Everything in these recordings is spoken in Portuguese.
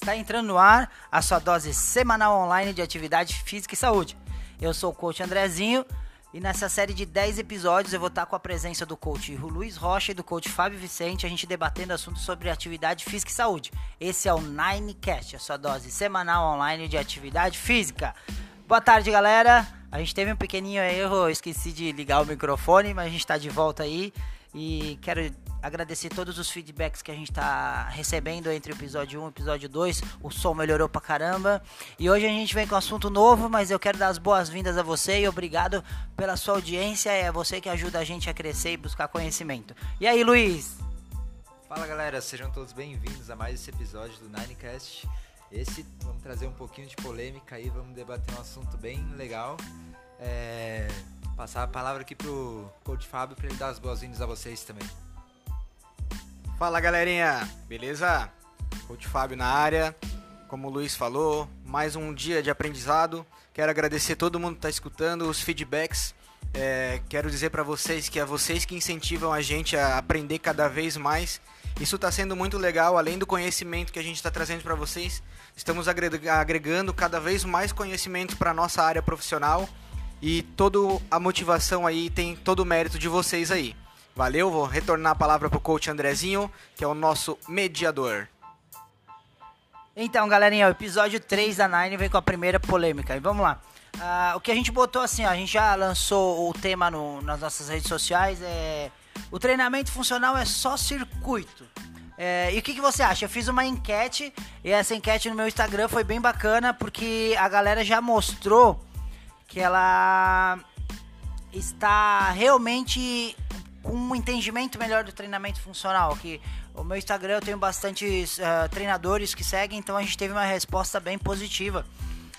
Está entrando no ar a sua dose semanal online de atividade física e saúde. Eu sou o coach Andrezinho e nessa série de 10 episódios eu vou estar com a presença do coach Luiz Rocha e do coach Fábio Vicente, a gente debatendo assuntos sobre atividade física e saúde. Esse é o Ninecast, a sua dose semanal online de atividade física. Boa tarde, galera. A gente teve um pequenininho erro, esqueci de ligar o microfone, mas a gente está de volta aí e quero agradecer todos os feedbacks que a gente está recebendo entre o episódio 1 e o episódio 2. O som melhorou pra caramba. E hoje a gente vem com um assunto novo, mas eu quero dar as boas-vindas a você e obrigado pela sua audiência. É você que ajuda a gente a crescer e buscar conhecimento. E aí, Luiz? Fala galera, sejam todos bem-vindos a mais esse episódio do Ninecast. Esse vamos trazer um pouquinho de polêmica aí, vamos debater um assunto bem legal. É, passar a palavra aqui pro Coach Fábio para ele dar as boas-vindas a vocês também. Fala galerinha, beleza? Coach Fábio na área. Como o Luiz falou, mais um dia de aprendizado. Quero agradecer todo mundo que está escutando, os feedbacks. É, quero dizer para vocês que é vocês que incentivam a gente a aprender cada vez mais. Isso está sendo muito legal, além do conhecimento que a gente está trazendo para vocês. Estamos agregando cada vez mais conhecimento para nossa área profissional e toda a motivação aí tem todo o mérito de vocês aí. Valeu, vou retornar a palavra para o coach Andrezinho, que é o nosso mediador. Então, galerinha, o episódio 3 da Nine vem com a primeira polêmica. E vamos lá. Uh, o que a gente botou assim, ó, a gente já lançou o tema no, nas nossas redes sociais. É, o treinamento funcional é só circuito. É, e o que, que você acha? Eu fiz uma enquete e essa enquete no meu Instagram foi bem bacana porque a galera já mostrou que ela está realmente com um entendimento melhor do treinamento funcional. Que o meu Instagram eu tenho bastantes uh, treinadores que seguem, então a gente teve uma resposta bem positiva.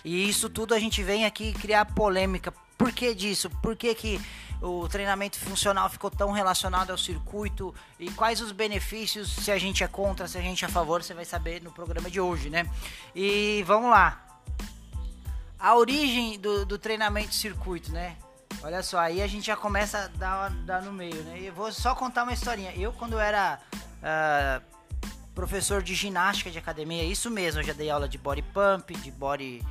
E isso tudo a gente vem aqui criar polêmica. Por que disso? Por que, que o treinamento funcional ficou tão relacionado ao circuito? E quais os benefícios, se a gente é contra, se a gente é a favor, você vai saber no programa de hoje, né? E vamos lá. A origem do, do treinamento circuito, né? Olha só, aí a gente já começa a dar, dar no meio, né? Eu vou só contar uma historinha. Eu, quando era uh, professor de ginástica de academia, isso mesmo, eu já dei aula de body pump, de body.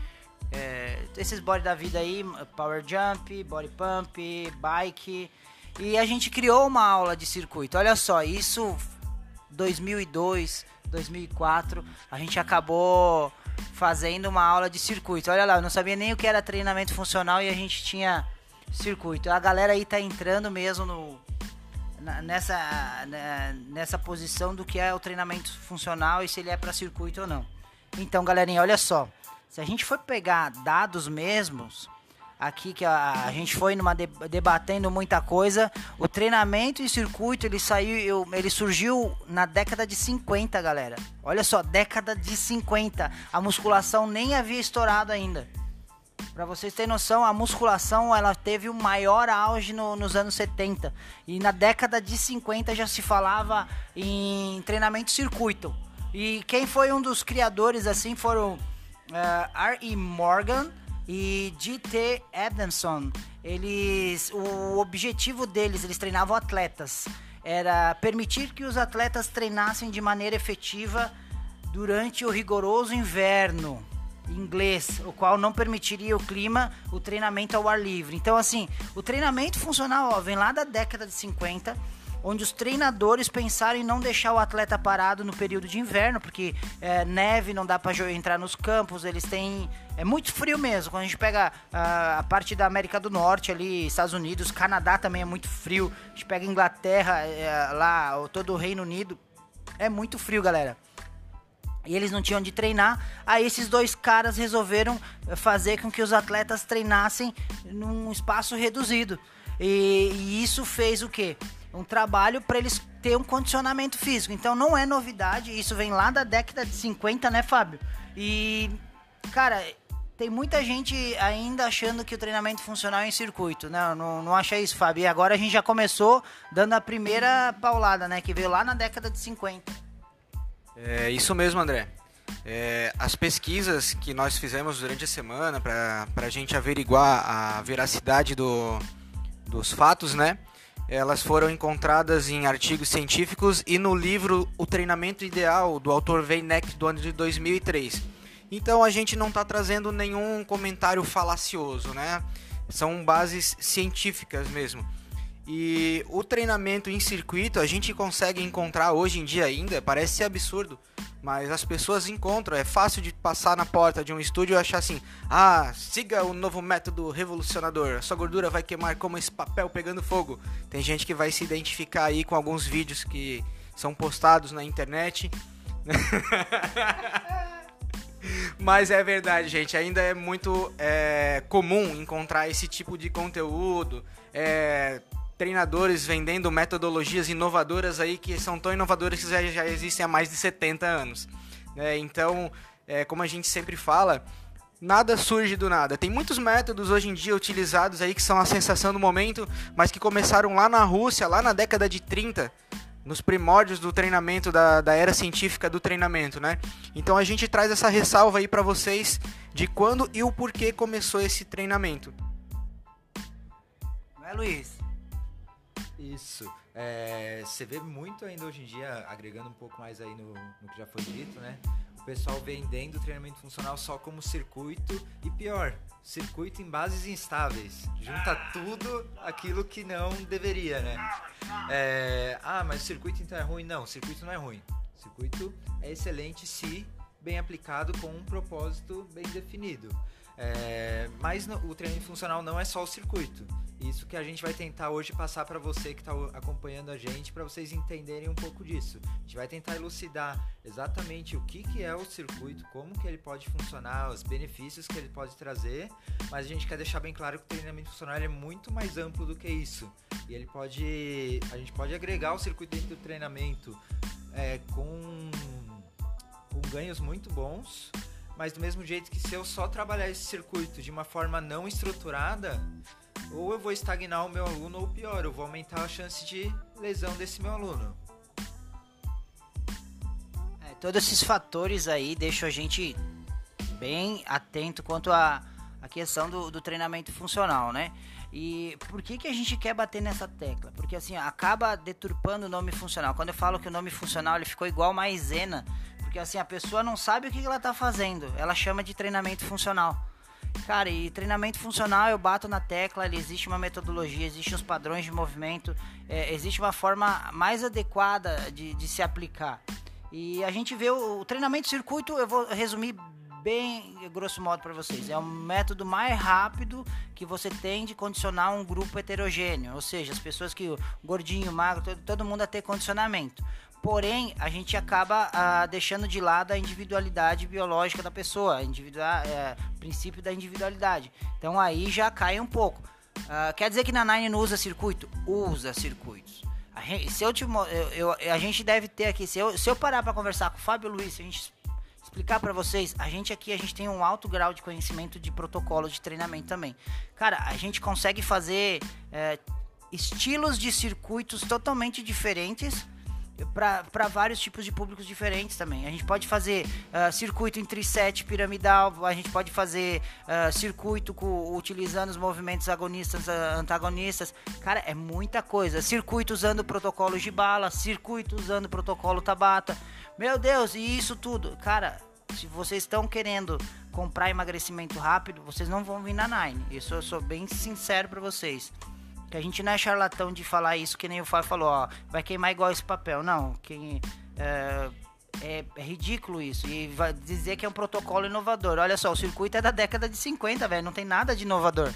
É, esses body da vida aí, power jump, body pump, bike. E a gente criou uma aula de circuito. Olha só, isso 2002, 2004, a gente acabou fazendo uma aula de circuito. Olha lá, eu não sabia nem o que era treinamento funcional e a gente tinha circuito. A galera aí tá entrando mesmo no, nessa, nessa posição do que é o treinamento funcional e se ele é para circuito ou não. Então, galerinha, olha só. Se a gente for pegar dados mesmos, aqui que a, a gente foi numa debatendo muita coisa, o treinamento em circuito ele saiu, ele surgiu na década de 50, galera. Olha só, década de 50. A musculação nem havia estourado ainda. Para vocês terem noção, a musculação ela teve o maior auge no, nos anos 70 e na década de 50 já se falava em treinamento circuito. E quem foi um dos criadores assim foram uh, R.E. Morgan e G.T. Adamson. Eles, o objetivo deles, eles treinavam atletas, era permitir que os atletas treinassem de maneira efetiva durante o rigoroso inverno inglês, o qual não permitiria o clima, o treinamento ao ar livre. Então, assim, o treinamento funcional ó, vem lá da década de 50, onde os treinadores pensaram em não deixar o atleta parado no período de inverno, porque é, neve não dá para entrar nos campos, eles têm. É muito frio mesmo. Quando a gente pega a, a parte da América do Norte, ali, Estados Unidos, Canadá também é muito frio. A gente pega Inglaterra, é, lá, todo o Reino Unido, é muito frio, galera e eles não tinham de treinar. Aí esses dois caras resolveram fazer com que os atletas treinassem num espaço reduzido. E, e isso fez o quê? Um trabalho para eles ter um condicionamento físico. Então não é novidade, isso vem lá da década de 50, né, Fábio? E cara, tem muita gente ainda achando que o treinamento funcional é em circuito, né? Não, não acha isso, Fábio? E agora a gente já começou dando a primeira paulada, né? Que veio lá na década de 50. É isso mesmo, André. É, as pesquisas que nós fizemos durante a semana para a gente averiguar a veracidade do, dos fatos, né? Elas foram encontradas em artigos científicos e no livro O Treinamento Ideal, do autor Weineck, do ano de 2003. Então a gente não está trazendo nenhum comentário falacioso, né? São bases científicas mesmo. E o treinamento em circuito a gente consegue encontrar hoje em dia ainda, parece ser absurdo, mas as pessoas encontram. É fácil de passar na porta de um estúdio e achar assim: ah, siga o novo método revolucionador, a sua gordura vai queimar como esse papel pegando fogo. Tem gente que vai se identificar aí com alguns vídeos que são postados na internet. Mas é verdade, gente. Ainda é muito é, comum encontrar esse tipo de conteúdo. É, treinadores vendendo metodologias inovadoras aí que são tão inovadoras que já, já existem há mais de 70 anos. É, então, é, como a gente sempre fala, nada surge do nada. Tem muitos métodos hoje em dia utilizados aí que são a sensação do momento, mas que começaram lá na Rússia, lá na década de 30, nos primórdios do treinamento, da, da era científica do treinamento, né? Então a gente traz essa ressalva aí para vocês de quando e o porquê começou esse treinamento. Não é, Luiz? Isso. É, você vê muito ainda hoje em dia, agregando um pouco mais aí no, no que já foi dito, né? O pessoal vendendo treinamento funcional só como circuito e pior, circuito em bases instáveis. Junta tudo aquilo que não deveria, né? É, ah, mas o circuito então é ruim? Não, o circuito não é ruim. O circuito é excelente se bem aplicado com um propósito bem definido. É, mas o treinamento funcional não é só o circuito. Isso que a gente vai tentar hoje passar para você que está acompanhando a gente, para vocês entenderem um pouco disso. A gente vai tentar elucidar exatamente o que, que é o circuito, como que ele pode funcionar, os benefícios que ele pode trazer, mas a gente quer deixar bem claro que o treinamento funcional é muito mais amplo do que isso. E ele pode, a gente pode agregar o circuito dentro do treinamento é, com, com ganhos muito bons, mas do mesmo jeito que se eu só trabalhar esse circuito de uma forma não estruturada, ou eu vou estagnar o meu aluno, ou pior, eu vou aumentar a chance de lesão desse meu aluno. É, todos esses fatores aí deixam a gente bem atento quanto à a, a, questão do, do treinamento funcional, né? E por que, que a gente quer bater nessa tecla? Porque assim, acaba deturpando o nome funcional. Quando eu falo que o nome funcional ele ficou igual maisena, porque assim, a pessoa não sabe o que ela está fazendo. Ela chama de treinamento funcional. Cara, e treinamento funcional eu bato na tecla, existe uma metodologia, existem os padrões de movimento, é, existe uma forma mais adequada de, de se aplicar. E a gente vê o, o treinamento circuito, eu vou resumir bem grosso modo para vocês. É o método mais rápido que você tem de condicionar um grupo heterogêneo, ou seja, as pessoas que gordinho, magro, todo, todo mundo a ter condicionamento. Porém, a gente acaba ah, deixando de lado a individualidade biológica da pessoa, individual, é, princípio da individualidade. Então aí já cai um pouco. Ah, quer dizer que na Nine não usa circuito? Usa circuitos. A gente, se eu, te, eu, eu, a gente deve ter aqui, se eu, se eu parar para conversar com o Fábio Luiz, se a gente explicar para vocês, a gente aqui a gente tem um alto grau de conhecimento de protocolo de treinamento também. Cara, a gente consegue fazer é, estilos de circuitos totalmente diferentes para vários tipos de públicos diferentes também. A gente pode fazer uh, circuito em trisete piramidal, a gente pode fazer uh, circuito com, utilizando os movimentos agonistas, uh, antagonistas. Cara, é muita coisa. Circuito usando protocolo de bala, circuito usando protocolo Tabata. Meu Deus, e isso tudo. Cara, se vocês estão querendo comprar emagrecimento rápido, vocês não vão vir na Nine. Isso eu sou bem sincero para vocês. Que a gente não é charlatão de falar isso que nem o Fábio falou, ó, vai queimar igual esse papel. Não, quem é, é, é, ridículo isso. E vai dizer que é um protocolo inovador. Olha só, o circuito é da década de 50, velho, não tem nada de inovador.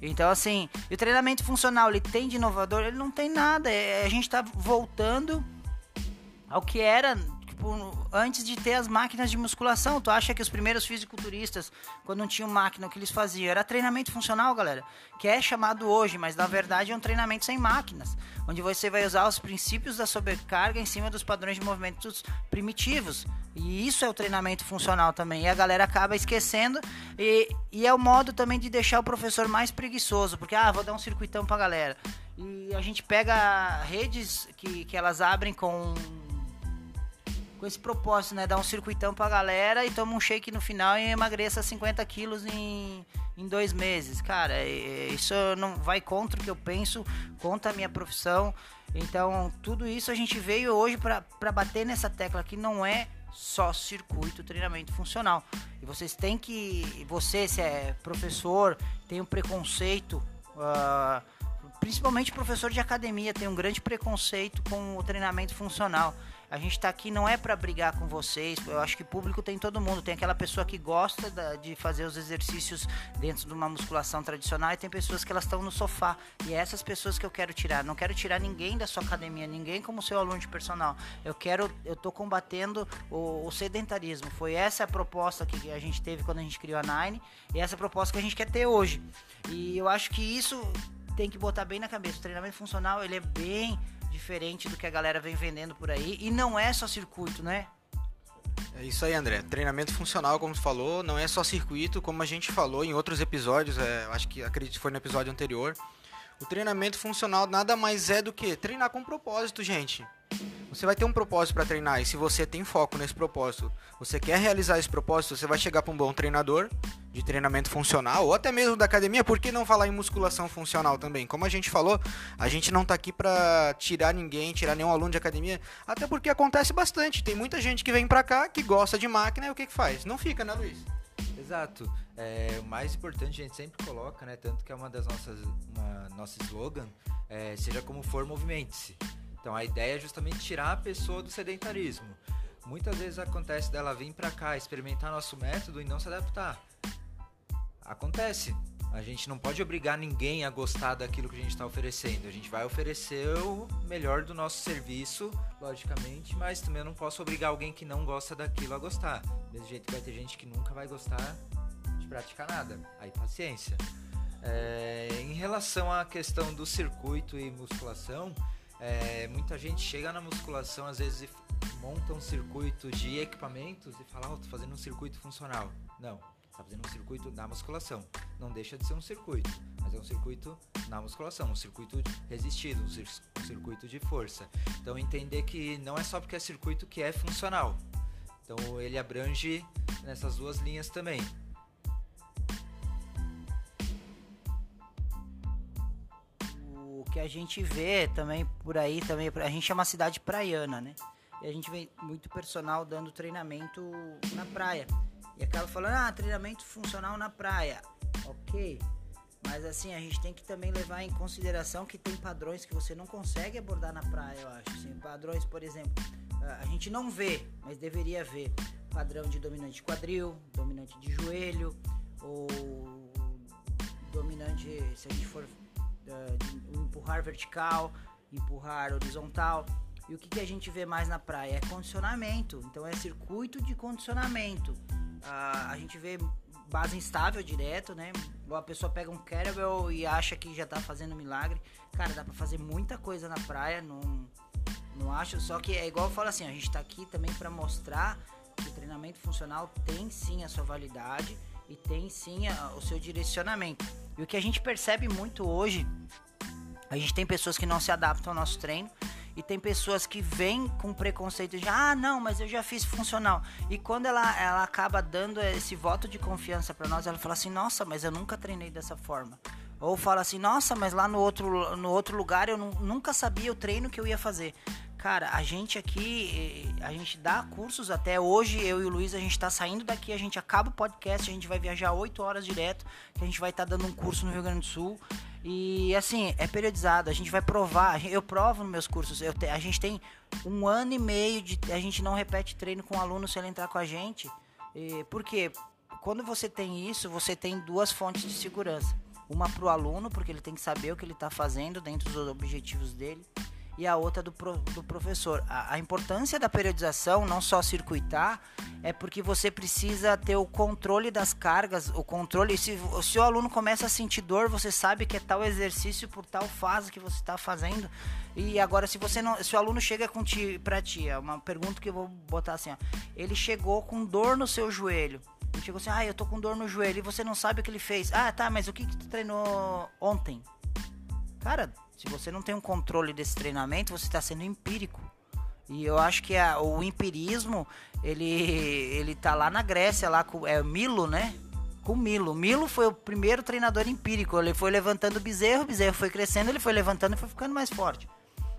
Então, assim, o treinamento funcional, ele tem de inovador? Ele não tem nada. É, a gente tá voltando ao que era tipo, antes de ter as máquinas de musculação. Tu acha que os primeiros fisiculturistas, quando não tinham máquina, o que eles faziam? Era treinamento funcional, galera. Que é chamado hoje, mas na verdade é um treinamento sem máquinas. Onde você vai usar os princípios da sobrecarga em cima dos padrões de movimentos primitivos. E isso é o treinamento funcional também. E a galera acaba esquecendo. E, e é o modo também de deixar o professor mais preguiçoso. Porque, ah, vou dar um circuitão pra galera. E a gente pega redes que, que elas abrem com com esse propósito, né? Dar um circuitão pra galera e toma um shake no final e emagreça 50 quilos em, em dois meses. Cara, isso não vai contra o que eu penso, contra a minha profissão. Então, tudo isso a gente veio hoje para bater nessa tecla que não é só circuito treinamento funcional. E vocês têm que. Você, se é professor, tem um preconceito. Uh, principalmente professor de academia, tem um grande preconceito com o treinamento funcional. A gente está aqui não é para brigar com vocês. Eu acho que público tem todo mundo. Tem aquela pessoa que gosta da, de fazer os exercícios dentro de uma musculação tradicional e tem pessoas que elas estão no sofá. E é essas pessoas que eu quero tirar. Não quero tirar ninguém da sua academia, ninguém como seu aluno de personal. Eu quero, eu tô combatendo o, o sedentarismo. Foi essa a proposta que a gente teve quando a gente criou a Nine e essa proposta que a gente quer ter hoje. E eu acho que isso tem que botar bem na cabeça. O treinamento funcional ele é bem diferente do que a galera vem vendendo por aí. E não é só circuito, né? É isso aí, André. Treinamento funcional, como você falou, não é só circuito, como a gente falou em outros episódios, é, acho que acredito que foi no episódio anterior. O treinamento funcional nada mais é do que treinar com propósito, gente. Você vai ter um propósito para treinar e se você tem foco nesse propósito, você quer realizar esse propósito, você vai chegar para um bom treinador de treinamento funcional ou até mesmo da academia, por que não falar em musculação funcional também? Como a gente falou, a gente não tá aqui para tirar ninguém, tirar nenhum aluno de academia, até porque acontece bastante. Tem muita gente que vem para cá que gosta de máquina e o que que faz? Não fica, né, Luiz? Exato. É, o mais importante a gente sempre coloca, né? Tanto que é uma das nossas, uma, nosso slogan, é, seja como for, movimente-se. Então a ideia é justamente tirar a pessoa do sedentarismo. Muitas vezes acontece dela vir para cá experimentar nosso método e não se adaptar. Acontece. A gente não pode obrigar ninguém a gostar daquilo que a gente está oferecendo. A gente vai oferecer o melhor do nosso serviço, logicamente, mas também eu não posso obrigar alguém que não gosta daquilo a gostar. Do mesmo jeito que vai ter gente que nunca vai gostar de praticar nada. Aí paciência. É, em relação à questão do circuito e musculação, é, muita gente chega na musculação, às vezes monta um circuito de equipamentos e fala, oh, tô fazendo um circuito funcional. Não, está fazendo um circuito na musculação. Não deixa de ser um circuito, mas é um circuito na musculação, um circuito resistido, um, cir um circuito de força. Então entender que não é só porque é circuito que é funcional. Então ele abrange nessas duas linhas também. Que a gente vê também por aí também, a gente é uma cidade praiana, né? E a gente vê muito personal dando treinamento na praia. E acaba falando, ah, treinamento funcional na praia. Ok. Mas assim, a gente tem que também levar em consideração que tem padrões que você não consegue abordar na praia, eu acho. Assim, padrões, por exemplo, a gente não vê, mas deveria ver. Padrão de dominante de quadril, dominante de joelho, ou dominante, se a gente for de empurrar vertical, empurrar horizontal. E o que, que a gente vê mais na praia? É condicionamento. Então é circuito de condicionamento. a gente vê base instável direto, né? A pessoa pega um kettlebell e acha que já tá fazendo milagre. Cara, dá pra fazer muita coisa na praia, não, não acho. Só que é igual eu falo assim, a gente tá aqui também para mostrar que o treinamento funcional tem sim a sua validade e tem sim a, o seu direcionamento. E o que a gente percebe muito hoje, a gente tem pessoas que não se adaptam ao nosso treino e tem pessoas que vêm com preconceito de ah não mas eu já fiz funcional. E quando ela, ela acaba dando esse voto de confiança para nós ela fala assim nossa mas eu nunca treinei dessa forma. Ou fala assim nossa mas lá no outro no outro lugar eu nunca sabia o treino que eu ia fazer. Cara, a gente aqui, a gente dá cursos até hoje, eu e o Luiz, a gente tá saindo daqui, a gente acaba o podcast, a gente vai viajar 8 horas direto, a gente vai estar tá dando um curso no Rio Grande do Sul. E assim, é periodizado, a gente vai provar, eu provo nos meus cursos, eu te, a gente tem um ano e meio de. A gente não repete treino com o aluno se ele entrar com a gente. E, por quê? Quando você tem isso, você tem duas fontes de segurança. Uma para o aluno, porque ele tem que saber o que ele está fazendo dentro dos objetivos dele e a outra do, pro, do professor. A, a, importância da periodização, não só circuitar, é porque você precisa ter o controle das cargas, o controle. Se, se o aluno começa a sentir dor, você sabe que é tal exercício por tal fase que você está fazendo. E agora, se você não, se o aluno chega com ti, pra ti, é uma pergunta que eu vou botar assim, ó, ele chegou com dor no seu joelho. Ele chegou assim, ah, eu tô com dor no joelho e você não sabe o que ele fez. Ah, tá, mas o que, que tu treinou ontem? Cara, se você não tem um controle desse treinamento, você está sendo empírico. E eu acho que a, o empirismo, ele, ele tá lá na Grécia, lá com é Milo, né? Com Milo. Milo foi o primeiro treinador empírico. Ele foi levantando o bezerro, o bezerro foi crescendo, ele foi levantando e foi ficando mais forte.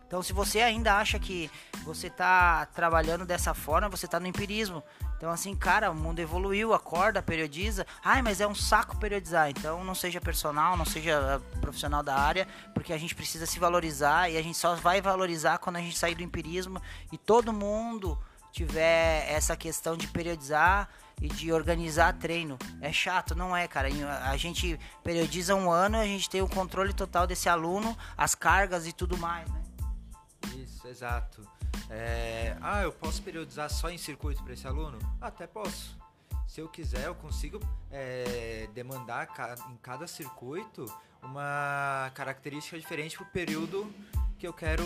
Então, se você ainda acha que você está trabalhando dessa forma, você está no empirismo. Então, assim, cara, o mundo evoluiu, acorda, periodiza. Ai, mas é um saco periodizar. Então, não seja personal, não seja profissional da área, porque a gente precisa se valorizar e a gente só vai valorizar quando a gente sair do empirismo e todo mundo tiver essa questão de periodizar e de organizar treino. É chato, não é, cara? A gente periodiza um ano, a gente tem o controle total desse aluno, as cargas e tudo mais, né? Isso, exato. É, ah, eu posso periodizar só em circuito para esse aluno? Até posso. Se eu quiser, eu consigo é, demandar em cada circuito uma característica diferente para o período que eu quero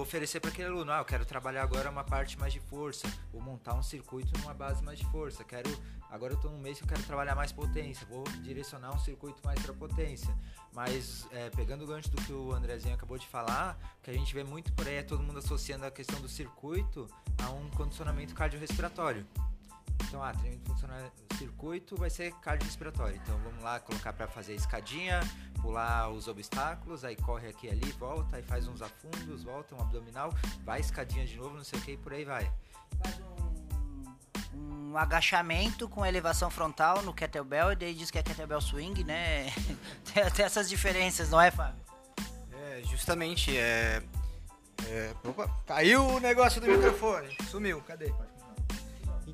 oferecer para aquele aluno. Ah, eu quero trabalhar agora uma parte mais de força, vou montar um circuito numa base mais de força. Quero, agora eu estou num mês que eu quero trabalhar mais potência, vou direcionar um circuito mais para potência. Mas é, pegando o gancho do que o Andrezinho acabou de falar, que a gente vê muito por aí é todo mundo associando a questão do circuito a um condicionamento cardiorrespiratório. Então, ah, treinamento funcional circuito vai ser cardiorrespiratório. Então, vamos lá colocar para fazer escadinha, pular os obstáculos, aí corre aqui ali, volta, aí faz uns afundos, volta um abdominal, vai escadinha de novo, não sei o que, e por aí vai. Faz um, um agachamento com elevação frontal no kettlebell, e daí diz que é kettlebell swing, né? tem, tem essas diferenças, não é, Fábio? É, justamente, é... é... Opa, caiu o negócio do microfone, sumiu, cadê?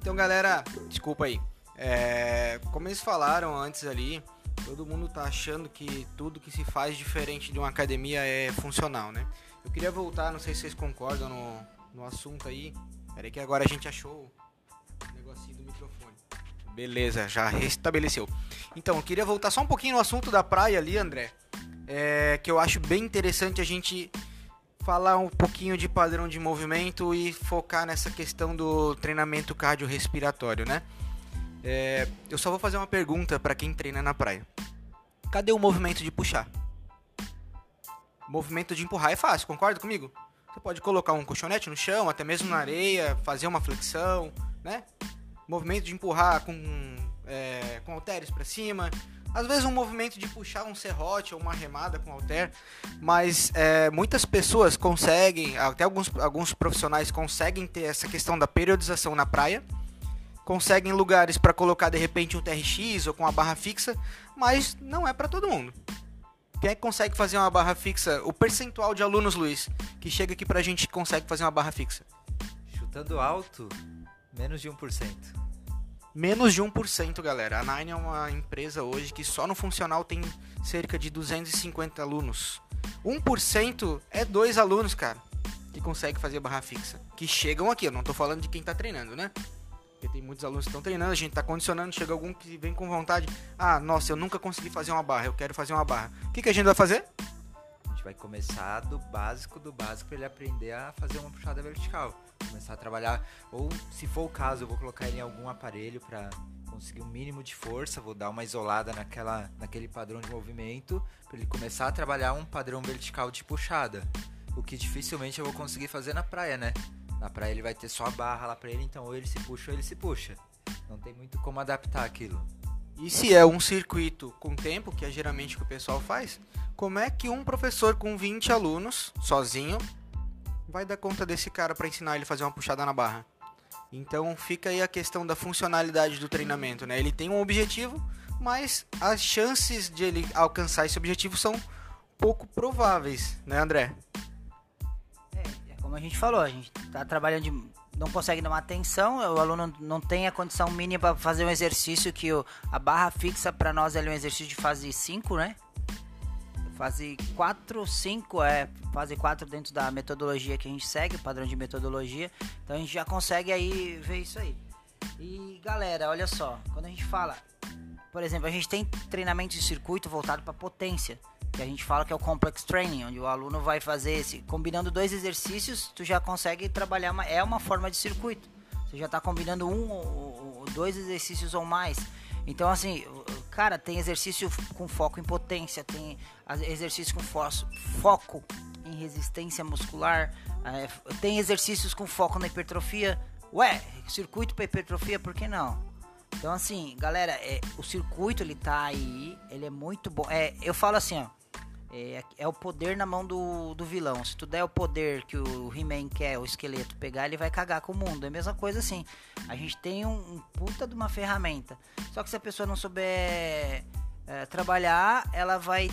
Então, galera, desculpa aí. É, como eles falaram antes ali, todo mundo tá achando que tudo que se faz diferente de uma academia é funcional, né? Eu queria voltar, não sei se vocês concordam no, no assunto aí. Peraí que agora a gente achou o negocinho do microfone. Beleza, já restabeleceu. Então, eu queria voltar só um pouquinho no assunto da praia ali, André. É, que eu acho bem interessante a gente falar um pouquinho de padrão de movimento e focar nessa questão do treinamento cardiorrespiratório, né? É, eu só vou fazer uma pergunta para quem treina na praia. Cadê o movimento de puxar? O movimento de empurrar é fácil, concorda comigo? Você pode colocar um colchonete no chão, até mesmo na areia, fazer uma flexão, né? Movimento de empurrar com, é, com halteres para cima, às vezes um movimento de puxar um serrote ou uma remada com halter, mas é, muitas pessoas conseguem, até alguns, alguns profissionais conseguem ter essa questão da periodização na praia, conseguem lugares para colocar de repente um TRX ou com uma barra fixa, mas não é para todo mundo. Quem é que consegue fazer uma barra fixa? O percentual de alunos, Luiz, que chega aqui pra gente consegue fazer uma barra fixa? Chutando alto, menos de 1%. Menos de 1%, galera. A Nine é uma empresa hoje que só no funcional tem cerca de 250 alunos. 1% é dois alunos, cara, que consegue fazer barra fixa. Que chegam aqui, eu não tô falando de quem tá treinando, né? Porque tem muitos alunos que estão treinando, a gente tá condicionando, chega algum que vem com vontade. Ah, nossa, eu nunca consegui fazer uma barra, eu quero fazer uma barra. O que, que a gente vai fazer? Gente vai começar do básico do básico para ele aprender a fazer uma puxada vertical começar a trabalhar, ou se for o caso, eu vou colocar ele em algum aparelho para conseguir um mínimo de força, vou dar uma isolada naquela, naquele padrão de movimento, para ele começar a trabalhar um padrão vertical de puxada. O que dificilmente eu vou conseguir fazer na praia, né? Na praia ele vai ter só a barra lá para ele, então ou ele se puxa ou ele se puxa. Não tem muito como adaptar aquilo. E se é um circuito com tempo, que é geralmente o que o pessoal faz, como é que um professor com 20 alunos, sozinho, vai dar conta desse cara para ensinar ele a fazer uma puxada na barra. Então fica aí a questão da funcionalidade do treinamento, né? Ele tem um objetivo, mas as chances de ele alcançar esse objetivo são pouco prováveis, né, André? É, é como a gente falou, a gente tá trabalhando de não consegue dar uma atenção, o aluno não tem a condição mínima para fazer um exercício que o, a barra fixa para nós é um exercício de fase 5, né? Fase 4, 5 é fase 4 dentro da metodologia que a gente segue, padrão de metodologia. Então a gente já consegue aí ver isso aí. E galera, olha só, quando a gente fala, por exemplo, a gente tem treinamento de circuito voltado para potência, que a gente fala que é o complex training, onde o aluno vai fazer esse, combinando dois exercícios, tu já consegue trabalhar uma, é uma forma de circuito. Você já está combinando um ou dois exercícios ou mais. Então, assim, cara, tem exercício com foco em potência, tem exercício com foco em resistência muscular, é, tem exercícios com foco na hipertrofia. Ué, circuito para hipertrofia, por que não? Então assim, galera, é, o circuito ele tá aí, ele é muito bom. É, eu falo assim, ó, é, é, o poder na mão do, do vilão. Se tu der o poder que o He-Man quer, o esqueleto, pegar, ele vai cagar com o mundo. É a mesma coisa assim. A gente tem um, um puta de uma ferramenta. Só que se a pessoa não souber é, trabalhar, ela vai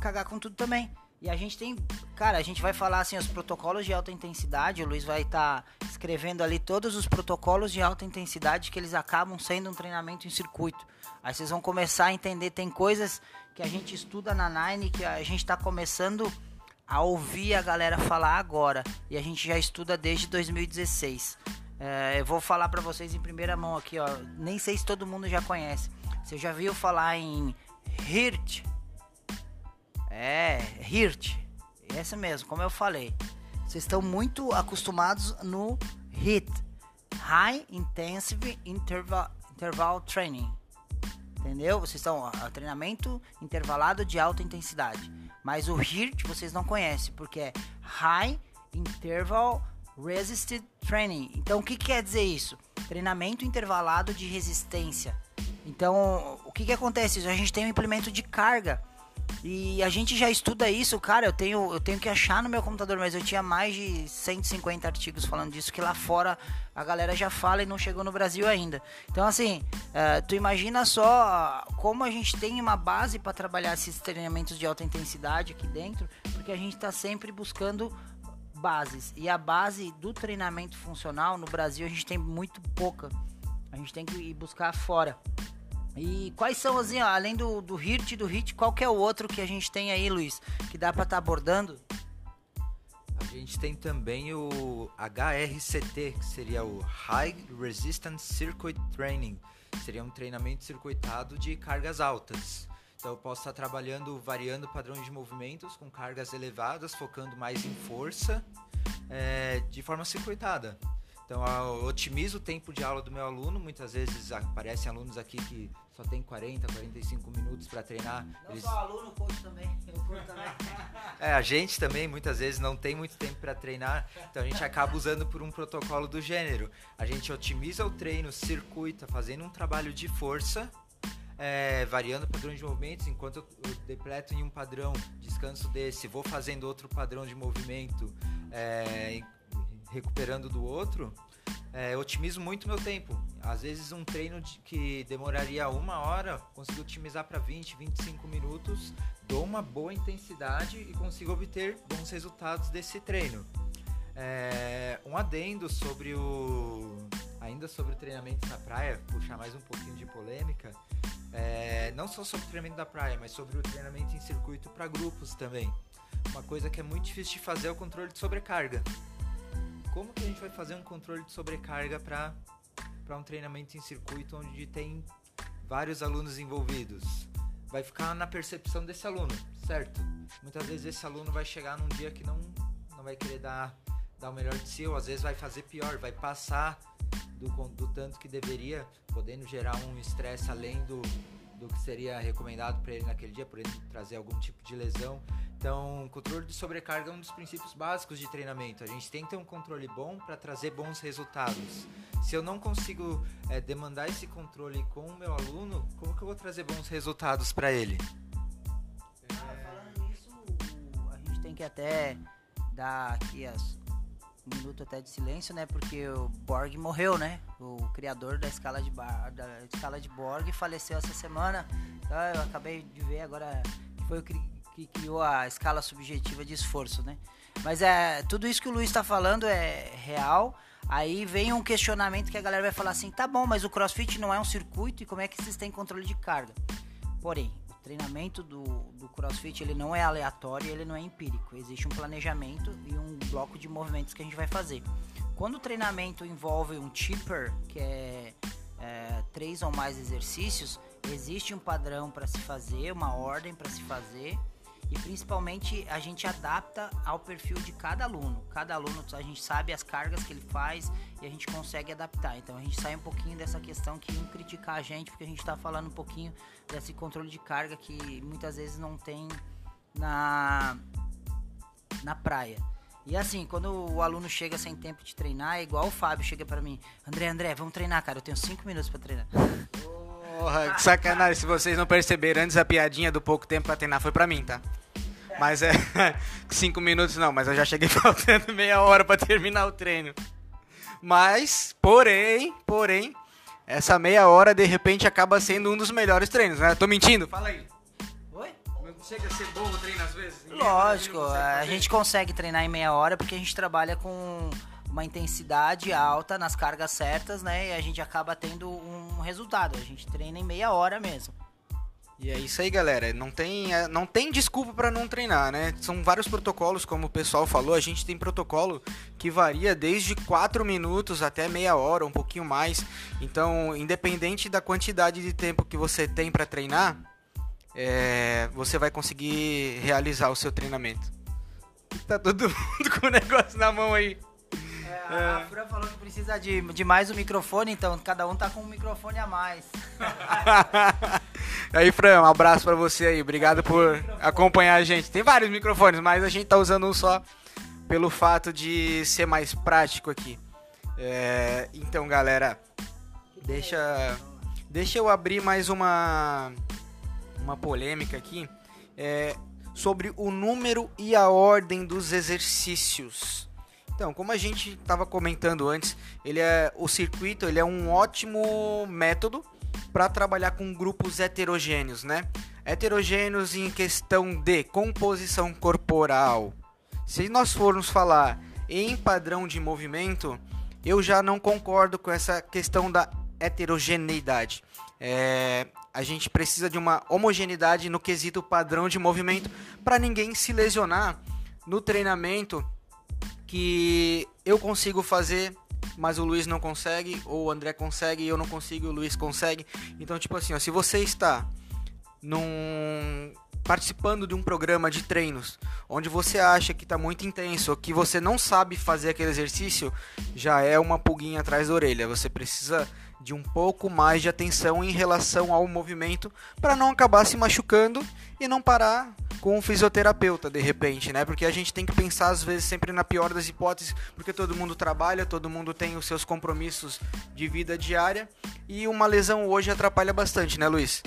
cagar com tudo também. E a gente tem, cara, a gente vai falar assim os protocolos de alta intensidade. O Luiz vai estar tá escrevendo ali todos os protocolos de alta intensidade que eles acabam sendo um treinamento em circuito. Aí vocês vão começar a entender tem coisas que a gente estuda na Nine que a gente está começando a ouvir a galera falar agora e a gente já estuda desde 2016. É, eu vou falar para vocês em primeira mão aqui, ó. Nem sei se todo mundo já conhece. Você já viu falar em HIRT? É, HIRT. Essa mesmo, como eu falei. Vocês estão muito acostumados no HIT. High Intensive Interval, Interval Training. Entendeu? Vocês estão a, treinamento intervalado de alta intensidade. Mas o HIRT vocês não conhecem, porque é High Interval Resisted Training. Então o que, que quer dizer isso? Treinamento intervalado de resistência. Então, o que, que acontece? A gente tem um implemento de carga e a gente já estuda isso, cara. Eu tenho, eu tenho que achar no meu computador, mas eu tinha mais de 150 artigos falando disso que lá fora a galera já fala e não chegou no Brasil ainda. Então, assim, uh, tu imagina só como a gente tem uma base para trabalhar esses treinamentos de alta intensidade aqui dentro, porque a gente está sempre buscando bases. E a base do treinamento funcional no Brasil a gente tem muito pouca. A gente tem que ir buscar fora. E quais são, assim, ó, além do, do HIRT e do HIT, qual que é o outro que a gente tem aí, Luiz, que dá para estar tá abordando? A gente tem também o HRCT, que seria o High Resistance Circuit Training. Seria um treinamento circuitado de cargas altas. Então eu posso estar trabalhando, variando padrões de movimentos com cargas elevadas, focando mais em força, é, de forma circuitada. Então eu otimizo o tempo de aula do meu aluno. Muitas vezes aparecem alunos aqui que só tem 40, 45 minutos para treinar. Não Eles... só aluno, coach também. Eu também. é, a gente também muitas vezes não tem muito tempo para treinar, então a gente acaba usando por um protocolo do gênero. A gente otimiza o treino, circuita, fazendo um trabalho de força. É, variando padrões de movimentos, enquanto eu, eu depleto em um padrão, descanso desse, vou fazendo outro padrão de movimento, é, recuperando do outro, é, otimizo muito meu tempo. Às vezes um treino de, que demoraria uma hora, consigo otimizar para 20, 25 minutos, dou uma boa intensidade e consigo obter bons resultados desse treino. É, um adendo sobre o. Ainda sobre o treinamento na praia, puxar mais um pouquinho de polêmica. É, não só sobre o treinamento da praia, mas sobre o treinamento em circuito para grupos também. Uma coisa que é muito difícil de fazer é o controle de sobrecarga como que a gente vai fazer um controle de sobrecarga para um treinamento em circuito onde tem vários alunos envolvidos? Vai ficar na percepção desse aluno, certo? Muitas vezes esse aluno vai chegar num dia que não, não vai querer dar, dar o melhor de si, ou às vezes vai fazer pior, vai passar do, do tanto que deveria, podendo gerar um estresse além do, do que seria recomendado para ele naquele dia, por ele trazer algum tipo de lesão. Então, controle de sobrecarga é um dos princípios básicos de treinamento. A gente tem que ter um controle bom para trazer bons resultados. Se eu não consigo é, demandar esse controle com o meu aluno, como que eu vou trazer bons resultados para ele? Ah, falando nisso, a gente tem que até dar aqui as, um minuto até de silêncio, né? Porque o Borg morreu, né? O criador da escala de, bar, da escala de Borg faleceu essa semana. Então, eu acabei de ver agora que foi o que criou a escala subjetiva de esforço, né? Mas é tudo isso que o Luiz está falando é real. Aí vem um questionamento que a galera vai falar assim: tá bom, mas o CrossFit não é um circuito e como é que vocês têm controle de carga? Porém, treinamento do, do CrossFit ele não é aleatório, ele não é empírico. Existe um planejamento e um bloco de movimentos que a gente vai fazer. Quando o treinamento envolve um chipper, que é, é três ou mais exercícios, existe um padrão para se fazer, uma ordem para se fazer e principalmente a gente adapta ao perfil de cada aluno. Cada aluno a gente sabe as cargas que ele faz e a gente consegue adaptar. Então a gente sai um pouquinho dessa questão que um criticar a gente, porque a gente está falando um pouquinho desse controle de carga que muitas vezes não tem na na praia. E assim, quando o aluno chega sem tempo de treinar, é igual o Fábio chega pra mim. André, André, vamos treinar, cara. Eu tenho cinco minutos pra treinar. Porra, que sacanagem. Se vocês não perceberam, antes a piadinha do pouco tempo pra treinar foi pra mim, tá? Mas é. Cinco minutos não, mas eu já cheguei faltando meia hora pra terminar o treino. Mas, porém, porém, essa meia hora de repente acaba sendo um dos melhores treinos, né? Tô mentindo? Fala aí. Oi? Não chega a ser bom o treino às vezes? Ninguém- Lógico, consegue a gente consegue treinar em meia hora porque a gente trabalha com uma intensidade alta nas cargas certas, né? E a gente acaba tendo um resultado. A gente treina em meia hora mesmo. E é isso aí, galera. Não tem, é, não tem desculpa pra não treinar, né? São vários protocolos, como o pessoal falou. A gente tem protocolo que varia desde 4 minutos até meia hora, um pouquinho mais. Então, independente da quantidade de tempo que você tem pra treinar, é, você vai conseguir realizar o seu treinamento. Tá todo mundo com o negócio na mão aí. A, a Fura falou que precisa de, de mais um microfone, então cada um tá com um microfone a mais. aí, Fran, um abraço pra você aí. Obrigado por acompanhar a gente. Tem vários microfones, mas a gente tá usando um só pelo fato de ser mais prático aqui. É, então, galera, deixa, deixa eu abrir mais uma, uma polêmica aqui é, sobre o número e a ordem dos exercícios. Então, como a gente estava comentando antes, ele é o circuito, ele é um ótimo método para trabalhar com grupos heterogêneos, né? Heterogêneos em questão de composição corporal. Se nós formos falar em padrão de movimento, eu já não concordo com essa questão da heterogeneidade. É, a gente precisa de uma homogeneidade no quesito padrão de movimento para ninguém se lesionar no treinamento que eu consigo fazer, mas o Luiz não consegue, ou o André consegue e eu não consigo, o Luiz consegue. Então, tipo assim, ó, se você está num participando de um programa de treinos onde você acha que está muito intenso que você não sabe fazer aquele exercício, já é uma pulguinha atrás da orelha. Você precisa de um pouco mais de atenção em relação ao movimento para não acabar se machucando e não parar com um fisioterapeuta de repente, né? Porque a gente tem que pensar às vezes sempre na pior das hipóteses, porque todo mundo trabalha, todo mundo tem os seus compromissos de vida diária e uma lesão hoje atrapalha bastante, né, Luiz?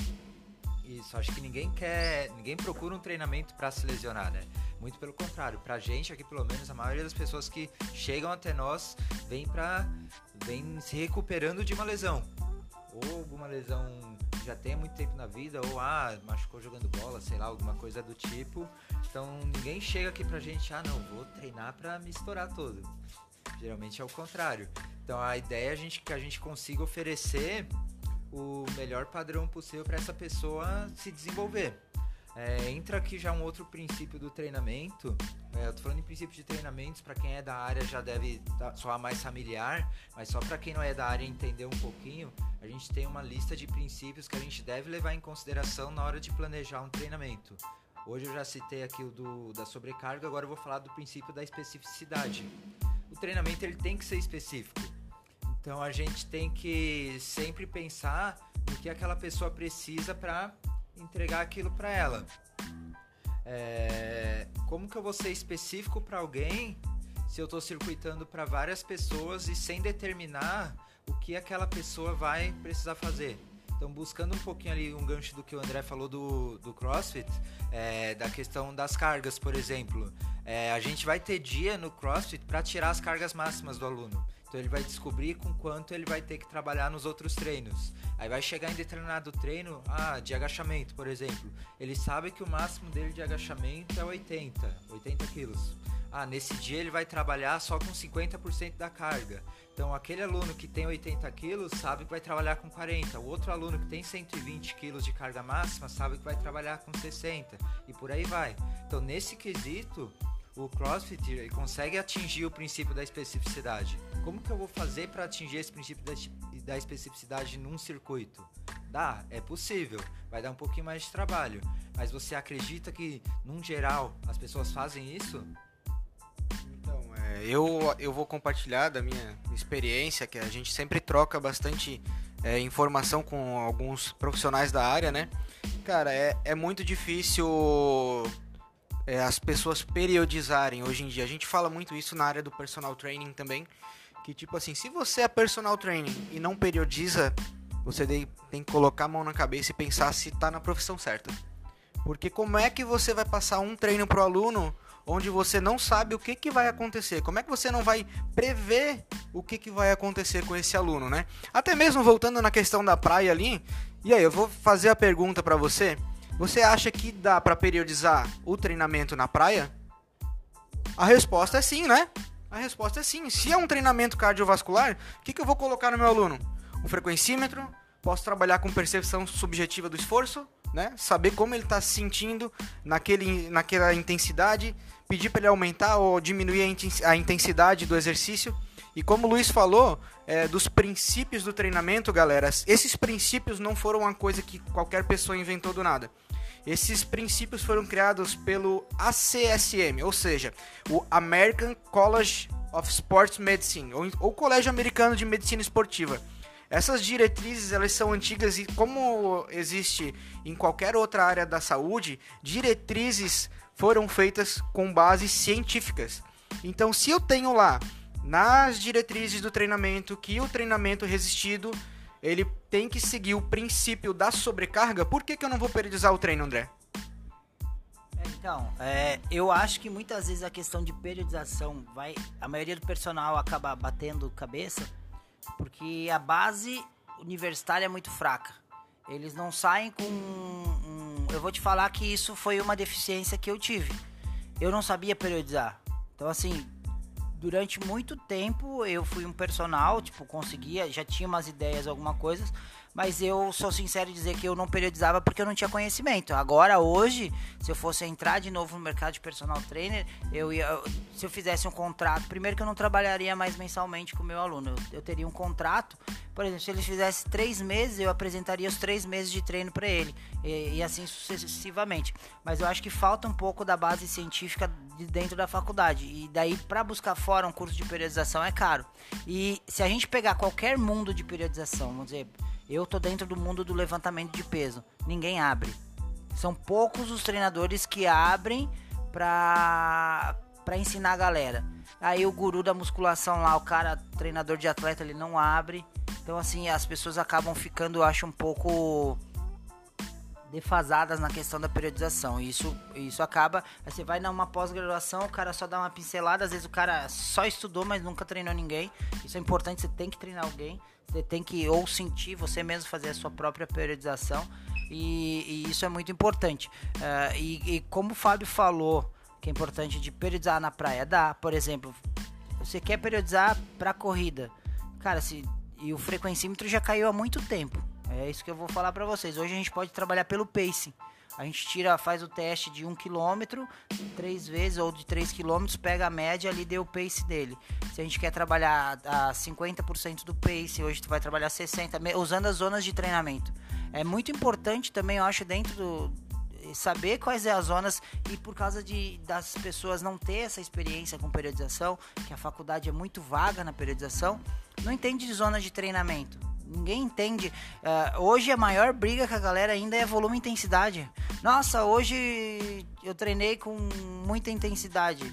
Isso, acho que ninguém quer, ninguém procura um treinamento para se lesionar, né? Muito pelo contrário, pra gente aqui pelo menos a maioria das pessoas que chegam até nós vem para vem se recuperando de uma lesão. Ou alguma lesão já tem muito tempo na vida, ou ah, machucou jogando bola, sei lá, alguma coisa do tipo. Então ninguém chega aqui pra gente, ah não, vou treinar pra me estourar todo. Geralmente é o contrário. Então a ideia é a gente, que a gente consiga oferecer o melhor padrão possível para essa pessoa se desenvolver. É, entra aqui já um outro princípio do treinamento. É, eu tô falando em princípio de treinamentos, para quem é da área já deve tá, soar mais familiar, mas só para quem não é da área entender um pouquinho, a gente tem uma lista de princípios que a gente deve levar em consideração na hora de planejar um treinamento. Hoje eu já citei aqui o do, da sobrecarga, agora eu vou falar do princípio da especificidade. O treinamento ele tem que ser específico. Então a gente tem que sempre pensar no que aquela pessoa precisa para entregar aquilo para ela. É, como que eu vou ser específico para alguém se eu estou circuitando para várias pessoas e sem determinar o que aquela pessoa vai precisar fazer? Então, buscando um pouquinho ali um gancho do que o André falou do, do CrossFit, é, da questão das cargas, por exemplo. É, a gente vai ter dia no CrossFit para tirar as cargas máximas do aluno. Então ele vai descobrir com quanto ele vai ter que trabalhar nos outros treinos. Aí vai chegar em determinado treino, ah, de agachamento, por exemplo. Ele sabe que o máximo dele de agachamento é 80, 80 quilos. Ah, nesse dia ele vai trabalhar só com 50% da carga. Então aquele aluno que tem 80 quilos sabe que vai trabalhar com 40. O outro aluno que tem 120 quilos de carga máxima sabe que vai trabalhar com 60. E por aí vai. Então nesse quesito, o CrossFit consegue atingir o princípio da especificidade. Como que eu vou fazer para atingir esse princípio da, da especificidade num circuito? Dá, é possível. Vai dar um pouquinho mais de trabalho. Mas você acredita que, num geral, as pessoas fazem isso? Então, é, eu, eu vou compartilhar da minha experiência, que a gente sempre troca bastante é, informação com alguns profissionais da área, né? Cara, é, é muito difícil é, as pessoas periodizarem hoje em dia. A gente fala muito isso na área do personal training também, que tipo assim, se você é personal training e não periodiza, você tem que colocar a mão na cabeça e pensar se está na profissão certa. Porque como é que você vai passar um treino pro aluno onde você não sabe o que, que vai acontecer? Como é que você não vai prever o que, que vai acontecer com esse aluno, né? Até mesmo voltando na questão da praia ali, e aí eu vou fazer a pergunta para você. Você acha que dá para periodizar o treinamento na praia? A resposta é sim, né? A resposta é sim. Se é um treinamento cardiovascular, o que, que eu vou colocar no meu aluno? Um frequencímetro? Posso trabalhar com percepção subjetiva do esforço? Né? Saber como ele está se sentindo naquele, naquela intensidade, pedir para ele aumentar ou diminuir a intensidade do exercício. E como o Luiz falou, é, dos princípios do treinamento, galera, esses princípios não foram uma coisa que qualquer pessoa inventou do nada. Esses princípios foram criados pelo ACSM, ou seja, o American College of Sports Medicine, ou, ou Colégio Americano de Medicina Esportiva. Essas diretrizes, elas são antigas e como existe em qualquer outra área da saúde, diretrizes foram feitas com bases científicas. Então, se eu tenho lá nas diretrizes do treinamento que o treinamento resistido ele tem que seguir o princípio da sobrecarga, por que, que eu não vou periodizar o treino, André? É, então, é, eu acho que muitas vezes a questão de periodização vai. A maioria do personal acaba batendo cabeça porque a base universitária é muito fraca. Eles não saem com. Um, eu vou te falar que isso foi uma deficiência que eu tive. Eu não sabia periodizar. Então, assim, durante muito tempo eu fui um personal, tipo, conseguia, já tinha umas ideias, alguma coisas, mas eu sou sincero em dizer que eu não periodizava porque eu não tinha conhecimento. Agora, hoje, se eu fosse entrar de novo no mercado de personal trainer, eu ia, se eu fizesse um contrato, primeiro que eu não trabalharia mais mensalmente com o meu aluno, eu, eu teria um contrato, por exemplo, se ele fizesse três meses, eu apresentaria os três meses de treino para ele, e, e, assim sucessivamente. Mas eu acho que falta um pouco da base científica de dentro da faculdade, e daí para buscar fora um curso de periodização é caro. E se a gente pegar qualquer mundo de periodização, vamos dizer eu tô dentro do mundo do levantamento de peso. Ninguém abre. São poucos os treinadores que abrem pra, pra ensinar a galera. Aí o guru da musculação lá, o cara, treinador de atleta, ele não abre. Então, assim, as pessoas acabam ficando, eu acho, um pouco defasadas na questão da periodização. Isso, isso acaba. Você vai numa pós-graduação, o cara só dá uma pincelada, às vezes o cara só estudou, mas nunca treinou ninguém. Isso é importante, você tem que treinar alguém. Você tem que ou sentir você mesmo fazer a sua própria periodização e, e isso é muito importante. Uh, e, e, como o Fábio falou, que é importante de periodizar na praia, dá, por exemplo, você quer periodizar para corrida, cara, se e o frequencímetro já caiu há muito tempo. É isso que eu vou falar para vocês. Hoje a gente pode trabalhar pelo pacing. A gente tira, faz o teste de 1 km três vezes ou de 3 km, pega a média ali deu o pace dele. Se a gente quer trabalhar a 50% do pace, hoje tu vai trabalhar 60, usando as zonas de treinamento. É muito importante também, eu acho, dentro do saber quais são as zonas e por causa de das pessoas não ter essa experiência com periodização, que a faculdade é muito vaga na periodização, não entende de zona de treinamento Ninguém entende. Uh, hoje a maior briga com a galera ainda é volume e intensidade. Nossa, hoje eu treinei com muita intensidade.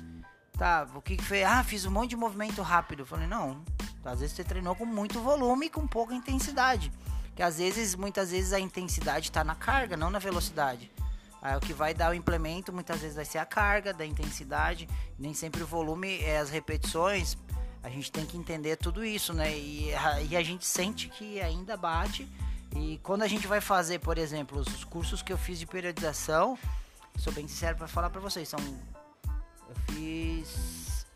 Tá, o que, que foi? Ah, fiz um monte de movimento rápido. Falei, não. Às vezes você treinou com muito volume e com pouca intensidade. Que às vezes, muitas vezes a intensidade está na carga, não na velocidade. Aí o que vai dar o implemento muitas vezes vai ser a carga da intensidade, nem sempre o volume é as repetições, a gente tem que entender tudo isso, né? E a, e a gente sente que ainda bate. E quando a gente vai fazer, por exemplo, os cursos que eu fiz de periodização, sou bem sincero para falar para vocês, são eu fiz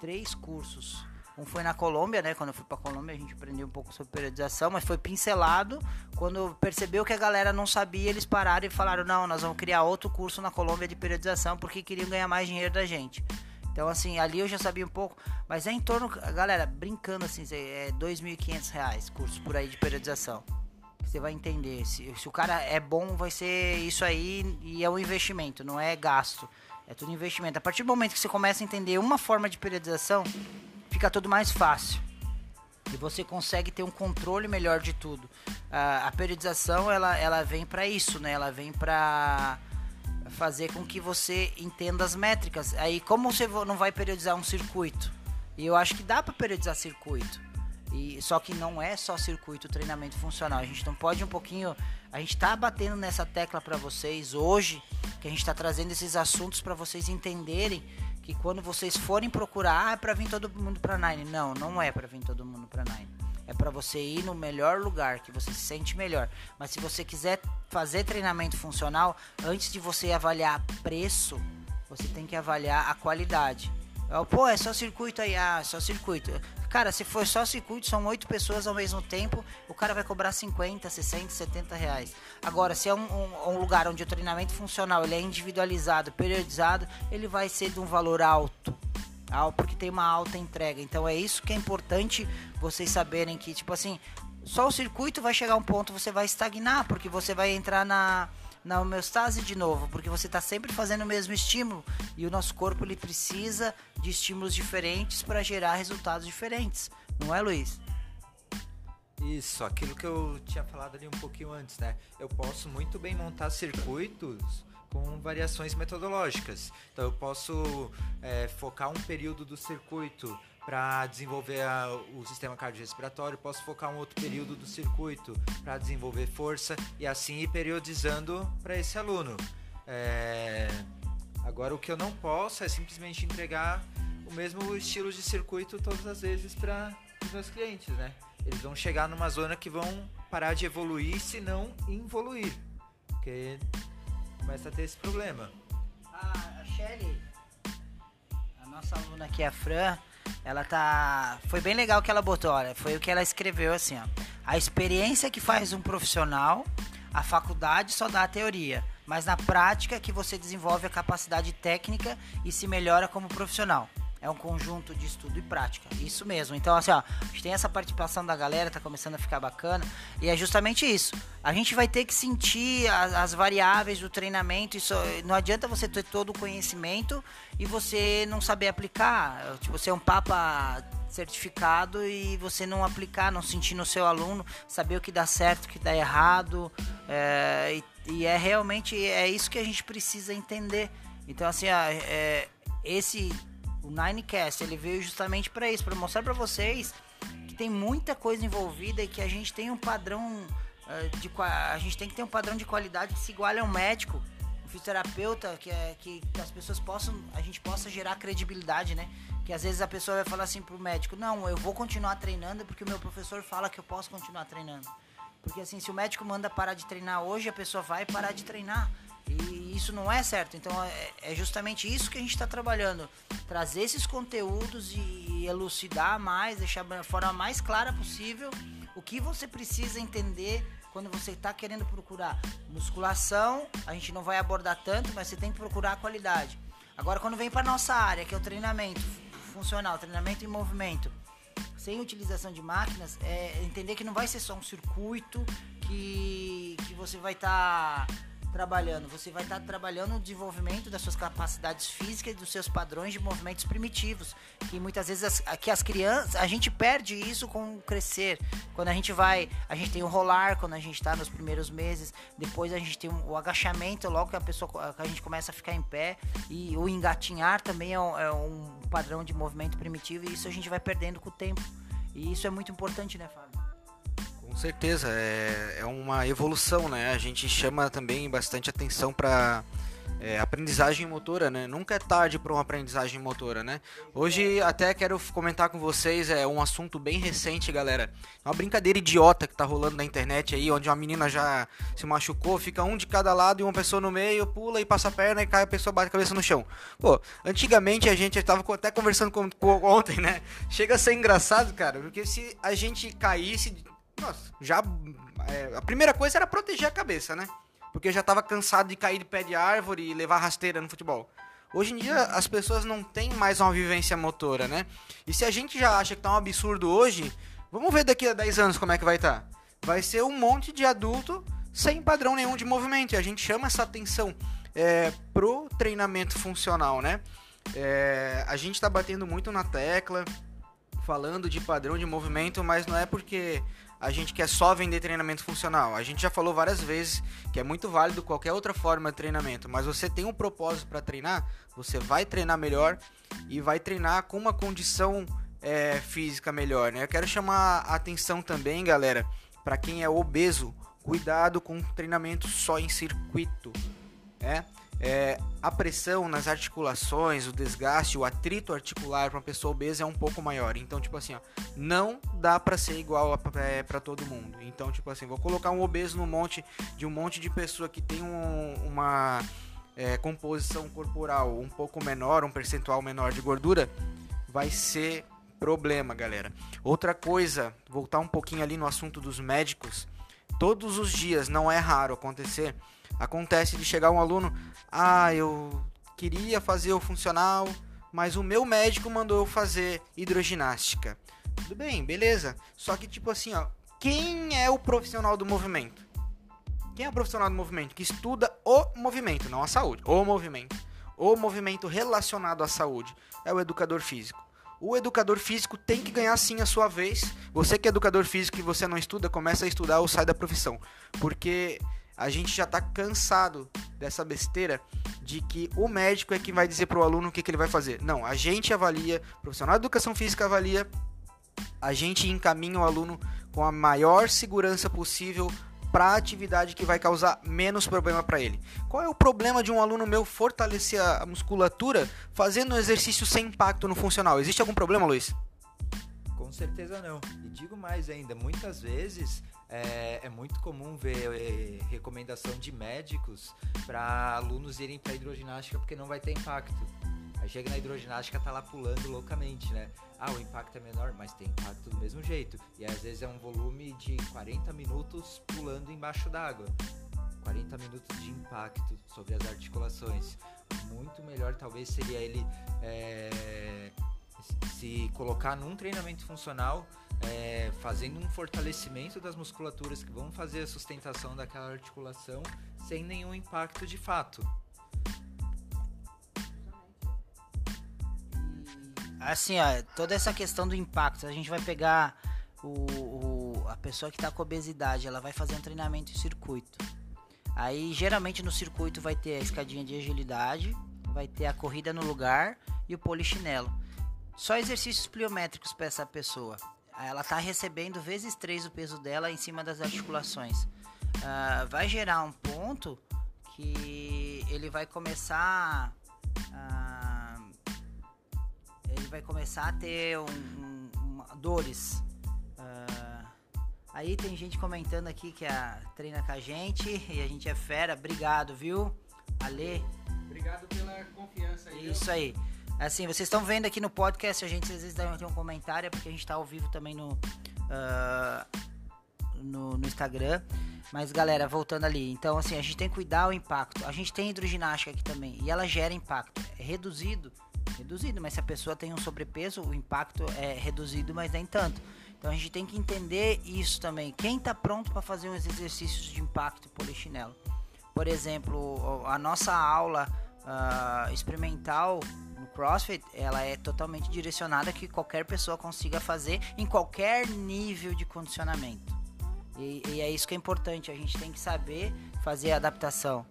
três cursos. Um foi na Colômbia, né? Quando eu fui pra Colômbia, a gente aprendeu um pouco sobre periodização, mas foi pincelado. Quando percebeu que a galera não sabia, eles pararam e falaram: não, nós vamos criar outro curso na Colômbia de periodização porque queriam ganhar mais dinheiro da gente. Então, assim, ali eu já sabia um pouco, mas é em torno, galera, brincando assim, é R$ 2.500 curso por aí de periodização. Você vai entender. Se, se o cara é bom, vai ser isso aí e é um investimento, não é gasto. É tudo investimento. A partir do momento que você começa a entender uma forma de periodização, fica tudo mais fácil. E você consegue ter um controle melhor de tudo. a periodização, ela, ela vem para isso, né? Ela vem para fazer com que você entenda as métricas. Aí, como você não vai periodizar um circuito? E eu acho que dá para periodizar circuito. E, só que não é só circuito treinamento funcional. A gente não pode um pouquinho. A gente está batendo nessa tecla para vocês hoje, que a gente está trazendo esses assuntos para vocês entenderem que quando vocês forem procurar, ah, é para vir todo mundo para Nine. Não, não é para vir todo mundo para Nine. É para você ir no melhor lugar, que você se sente melhor. Mas se você quiser fazer treinamento funcional, antes de você avaliar preço, você tem que avaliar a qualidade. Pô, é só circuito aí, ah, é só circuito. Cara, se for só circuito, são oito pessoas ao mesmo tempo, o cara vai cobrar 50, 60, 70 reais. Agora, se é um, um, um, lugar onde o treinamento funcional ele é individualizado, periodizado, ele vai ser de um valor alto. Porque tem uma alta entrega. Então é isso que é importante vocês saberem que, tipo assim, só o circuito vai chegar a um ponto, você vai estagnar, porque você vai entrar na na homeostase de novo, porque você está sempre fazendo o mesmo estímulo e o nosso corpo ele precisa de estímulos diferentes para gerar resultados diferentes, não é, Luiz? Isso, aquilo que eu tinha falado ali um pouquinho antes, né? Eu posso muito bem montar circuitos com variações metodológicas. Então eu posso é, focar um período do circuito para desenvolver a, o sistema cardiorrespiratório, posso focar um outro período do circuito para desenvolver força e assim ir periodizando para esse aluno. É... Agora, o que eu não posso é simplesmente entregar o mesmo estilo de circuito todas as vezes para os meus clientes, né? Eles vão chegar numa zona que vão parar de evoluir se não involuir, porque começa a ter esse problema. a Shelly, a nossa aluna aqui, a Fran, ela tá. Foi bem legal que ela botou, olha. Foi o que ela escreveu assim, ó. A experiência que faz um profissional, a faculdade só dá a teoria. Mas na prática que você desenvolve a capacidade técnica e se melhora como profissional. É um conjunto de estudo e prática. Isso mesmo. Então, assim, ó, a gente tem essa participação da galera, tá começando a ficar bacana. E é justamente isso. A gente vai ter que sentir as, as variáveis do treinamento. Isso, não adianta você ter todo o conhecimento e você não saber aplicar. Tipo, você é um papa certificado e você não aplicar, não sentir no seu aluno, saber o que dá certo, o que dá errado. É, e, e, é realmente é isso que a gente precisa entender. Então, assim, é, esse o Ninecast, ele veio justamente para isso, para mostrar para vocês que tem muita coisa envolvida e que a gente tem um padrão uh, de a gente tem que ter um padrão de qualidade que se iguale ao médico, um fisioterapeuta, que é que as pessoas possam, a gente possa gerar credibilidade, né? Que às vezes a pessoa vai falar assim pro médico: "Não, eu vou continuar treinando porque o meu professor fala que eu posso continuar treinando". Porque assim, se o médico manda parar de treinar hoje, a pessoa vai parar de treinar. E isso não é certo. Então é, é justamente isso que a gente está trabalhando. Trazer esses conteúdos e elucidar mais, deixar da forma mais clara possível o que você precisa entender quando você está querendo procurar musculação. A gente não vai abordar tanto, mas você tem que procurar a qualidade. Agora, quando vem para nossa área, que é o treinamento funcional, treinamento em movimento, sem utilização de máquinas, é entender que não vai ser só um circuito que, que você vai estar. Tá trabalhando? Você vai estar tá trabalhando no desenvolvimento das suas capacidades físicas e dos seus padrões de movimentos primitivos. Que muitas vezes as, que as crianças, a gente perde isso com o crescer. Quando a gente vai, a gente tem o rolar quando a gente está nos primeiros meses, depois a gente tem o agachamento logo que a pessoa que a gente começa a ficar em pé e o engatinhar também é um, é um padrão de movimento primitivo e isso a gente vai perdendo com o tempo. E isso é muito importante, né, Fábio? Com certeza, é, é uma evolução, né? A gente chama também bastante atenção para é, aprendizagem motora, né? Nunca é tarde para uma aprendizagem motora, né? Hoje até quero comentar com vocês é um assunto bem recente, galera. Uma brincadeira idiota que tá rolando na internet aí, onde uma menina já se machucou, fica um de cada lado e uma pessoa no meio, pula e passa a perna e cai a pessoa bate a cabeça no chão. Pô, antigamente a gente estava até conversando com, com ontem, né? Chega a ser engraçado, cara, porque se a gente caísse nossa, já. É, a primeira coisa era proteger a cabeça, né? Porque eu já tava cansado de cair de pé de árvore e levar rasteira no futebol. Hoje em dia as pessoas não têm mais uma vivência motora, né? E se a gente já acha que tá um absurdo hoje, vamos ver daqui a 10 anos como é que vai estar. Tá. Vai ser um monte de adulto sem padrão nenhum de movimento. E a gente chama essa atenção é, pro treinamento funcional, né? É, a gente tá batendo muito na tecla, falando de padrão de movimento, mas não é porque a gente quer só vender treinamento funcional. A gente já falou várias vezes que é muito válido qualquer outra forma de treinamento, mas você tem um propósito para treinar, você vai treinar melhor e vai treinar com uma condição é, física melhor. Né? Eu quero chamar a atenção também, galera, para quem é obeso, cuidado com treinamento só em circuito. É? É, a pressão nas articulações, o desgaste, o atrito articular para uma pessoa obesa é um pouco maior. Então, tipo assim, ó, não dá para ser igual para é, todo mundo. Então, tipo assim, vou colocar um obeso no monte de um monte de pessoa que tem um, uma é, composição corporal um pouco menor, um percentual menor de gordura, vai ser problema, galera. Outra coisa, voltar um pouquinho ali no assunto dos médicos, todos os dias, não é raro acontecer, acontece de chegar um aluno, ah, eu queria fazer o funcional, mas o meu médico mandou eu fazer hidroginástica. Tudo bem, beleza. Só que tipo assim, ó, quem é o profissional do movimento? Quem é o profissional do movimento que estuda o movimento, não a saúde, o movimento. O movimento relacionado à saúde é o educador físico. O educador físico tem que ganhar sim a sua vez. Você que é educador físico e você não estuda, começa a estudar ou sai da profissão. Porque a gente já está cansado dessa besteira de que o médico é quem vai dizer para o aluno o que, que ele vai fazer. Não, a gente avalia, o profissional de educação física avalia, a gente encaminha o aluno com a maior segurança possível para a atividade que vai causar menos problema para ele. Qual é o problema de um aluno meu fortalecer a musculatura fazendo um exercício sem impacto no funcional? Existe algum problema, Luiz? Com certeza não. E digo mais ainda, muitas vezes é, é muito comum ver é, recomendação de médicos para alunos irem para hidroginástica porque não vai ter impacto. Aí chega na hidroginástica, tá lá pulando loucamente, né? Ah, o impacto é menor, mas tem impacto do mesmo jeito. E às vezes é um volume de 40 minutos pulando embaixo d'água. 40 minutos de impacto sobre as articulações. Muito melhor talvez seria ele é, se colocar num treinamento funcional, é, fazendo um fortalecimento das musculaturas que vão fazer a sustentação daquela articulação sem nenhum impacto de fato. assim, ó, toda essa questão do impacto, a gente vai pegar o, o, a pessoa que está com obesidade, ela vai fazer um treinamento em circuito. Aí, geralmente no circuito vai ter a escadinha de agilidade, vai ter a corrida no lugar e o polichinelo. Só exercícios pliométricos para essa pessoa. Ela está recebendo vezes 3 o peso dela em cima das articulações. Uh, vai gerar um ponto que ele vai começar a ele vai começar a ter um, um, dores. Uh, aí tem gente comentando aqui que a, treina com a gente e a gente é fera. Obrigado, viu? Ale. Obrigado pela confiança aí. Isso aí. Assim, vocês estão vendo aqui no podcast, a gente às vezes dá um comentário, porque a gente está ao vivo também no, uh, no, no Instagram. Mas galera, voltando ali, então assim, a gente tem que cuidar o impacto. A gente tem hidroginástica aqui também e ela gera impacto. É reduzido reduzido, mas se a pessoa tem um sobrepeso, o impacto é reduzido, mas nem tanto. Então a gente tem que entender isso também. Quem está pronto para fazer uns exercícios de impacto polichinelo? Por exemplo, a nossa aula uh, experimental CrossFit, ela é totalmente direcionada que qualquer pessoa consiga fazer em qualquer nível de condicionamento. E, e é isso que é importante. A gente tem que saber fazer a adaptação.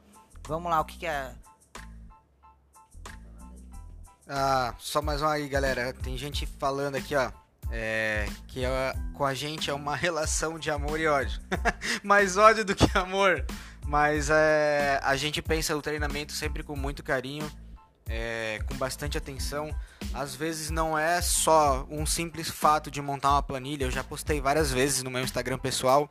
Vamos lá, o que, que é ah, só mais uma aí, galera. Tem gente falando aqui, ó. É, que é, com a gente é uma relação de amor e ódio. Mais ódio do que amor. Mas é, a gente pensa o treinamento sempre com muito carinho, é, com bastante atenção. Às vezes não é só um simples fato de montar uma planilha. Eu já postei várias vezes no meu Instagram pessoal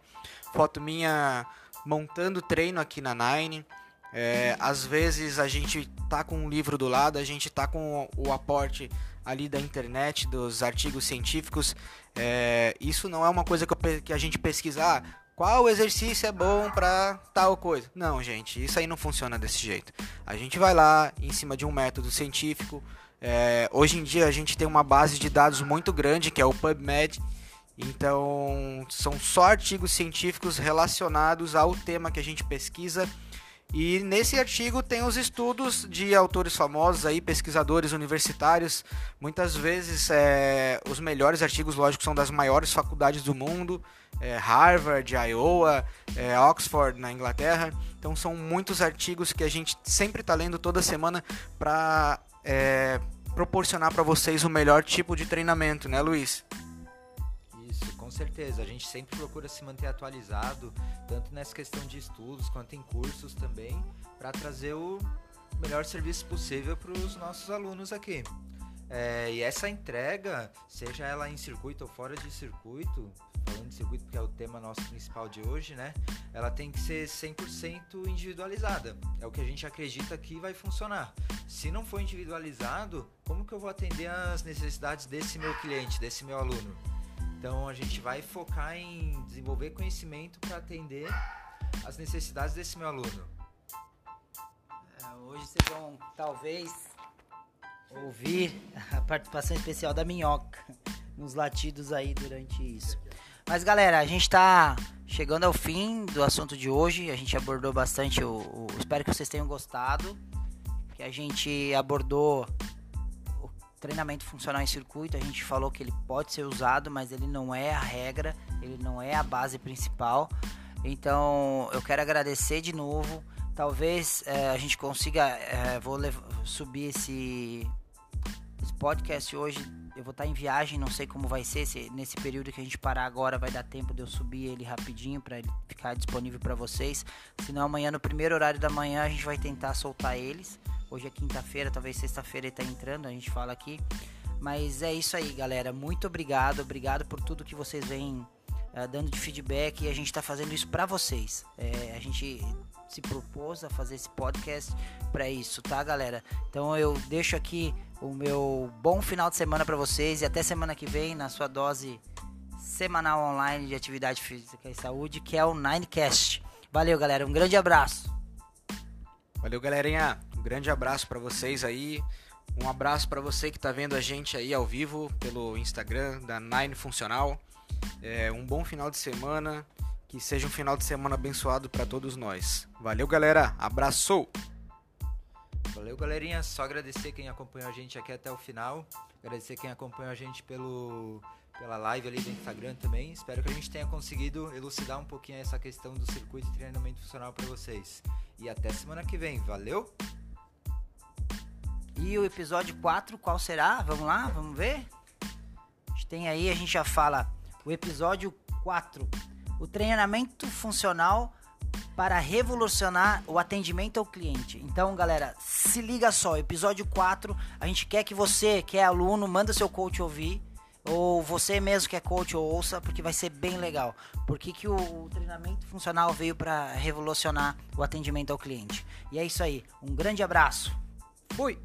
foto minha montando treino aqui na Nine. É, às vezes a gente tá com um livro do lado, a gente tá com o aporte ali da internet, dos artigos científicos. É, isso não é uma coisa que, eu, que a gente pesquisar. Ah, qual exercício é bom para tal coisa? Não, gente, isso aí não funciona desse jeito. A gente vai lá em cima de um método científico. É, hoje em dia a gente tem uma base de dados muito grande que é o PubMed. Então são só artigos científicos relacionados ao tema que a gente pesquisa E nesse artigo tem os estudos de autores famosos aí, pesquisadores universitários. Muitas vezes é, os melhores artigos, lógico, são das maiores faculdades do mundo, é, Harvard, Iowa, é, Oxford na Inglaterra. Então são muitos artigos que a gente sempre está lendo toda semana para é, proporcionar para vocês o melhor tipo de treinamento, né, Luiz? Isso, com certeza. A gente sempre procura se manter atualizado, tanto nessa questão de estudos quanto em cursos também, para trazer o melhor serviço possível para os nossos alunos aqui. É, e essa entrega, seja ela em circuito ou fora de circuito, falando de circuito porque é o tema nosso principal de hoje, né? Ela tem que ser 100% individualizada. É o que a gente acredita que vai funcionar. Se não for individualizado, como que eu vou atender as necessidades desse meu cliente, desse meu aluno? Então a gente vai focar em desenvolver conhecimento para atender as necessidades desse meu aluno. É, hoje vocês vão talvez ouvir a participação especial da minhoca nos latidos aí durante isso. Mas galera, a gente tá chegando ao fim do assunto de hoje. A gente abordou bastante o, o, espero que vocês tenham gostado. Que a gente abordou o treinamento funcional em circuito. A gente falou que ele pode ser usado, mas ele não é a regra, ele não é a base principal. Então eu quero agradecer de novo. Talvez é, a gente consiga. É, vou subir esse, esse podcast hoje eu vou estar em viagem, não sei como vai ser. Se nesse período que a gente parar agora vai dar tempo de eu subir ele rapidinho para ele ficar disponível para vocês. Senão amanhã no primeiro horário da manhã a gente vai tentar soltar eles. Hoje é quinta-feira, talvez sexta-feira ele tá entrando, a gente fala aqui. Mas é isso aí, galera. Muito obrigado, obrigado por tudo que vocês vêm uh, dando de feedback e a gente está fazendo isso para vocês. É, a gente se propôs a fazer esse podcast para isso, tá, galera? Então eu deixo aqui o meu bom final de semana para vocês e até semana que vem na sua dose semanal online de atividade física e saúde, que é o Ninecast. Valeu, galera. Um grande abraço. Valeu, galerinha. Um grande abraço para vocês aí. Um abraço para você que está vendo a gente aí ao vivo pelo Instagram da Nine Funcional. É, um bom final de semana. Que seja um final de semana abençoado para todos nós. Valeu, galera. Abraço! Valeu, galerinha. Só agradecer quem acompanhou a gente aqui até o final. Agradecer quem acompanhou a gente pelo, pela live ali do Instagram também. Espero que a gente tenha conseguido elucidar um pouquinho essa questão do circuito de treinamento funcional para vocês. E até semana que vem. Valeu! E o episódio 4, qual será? Vamos lá, vamos ver? A gente tem aí, a gente já fala o episódio 4. O treinamento funcional para revolucionar o atendimento ao cliente. Então, galera, se liga só, episódio 4, a gente quer que você, que é aluno, manda seu coach ouvir, ou você mesmo que é coach ouça, porque vai ser bem legal. Por que, que o, o treinamento funcional veio para revolucionar o atendimento ao cliente? E é isso aí, um grande abraço. Fui!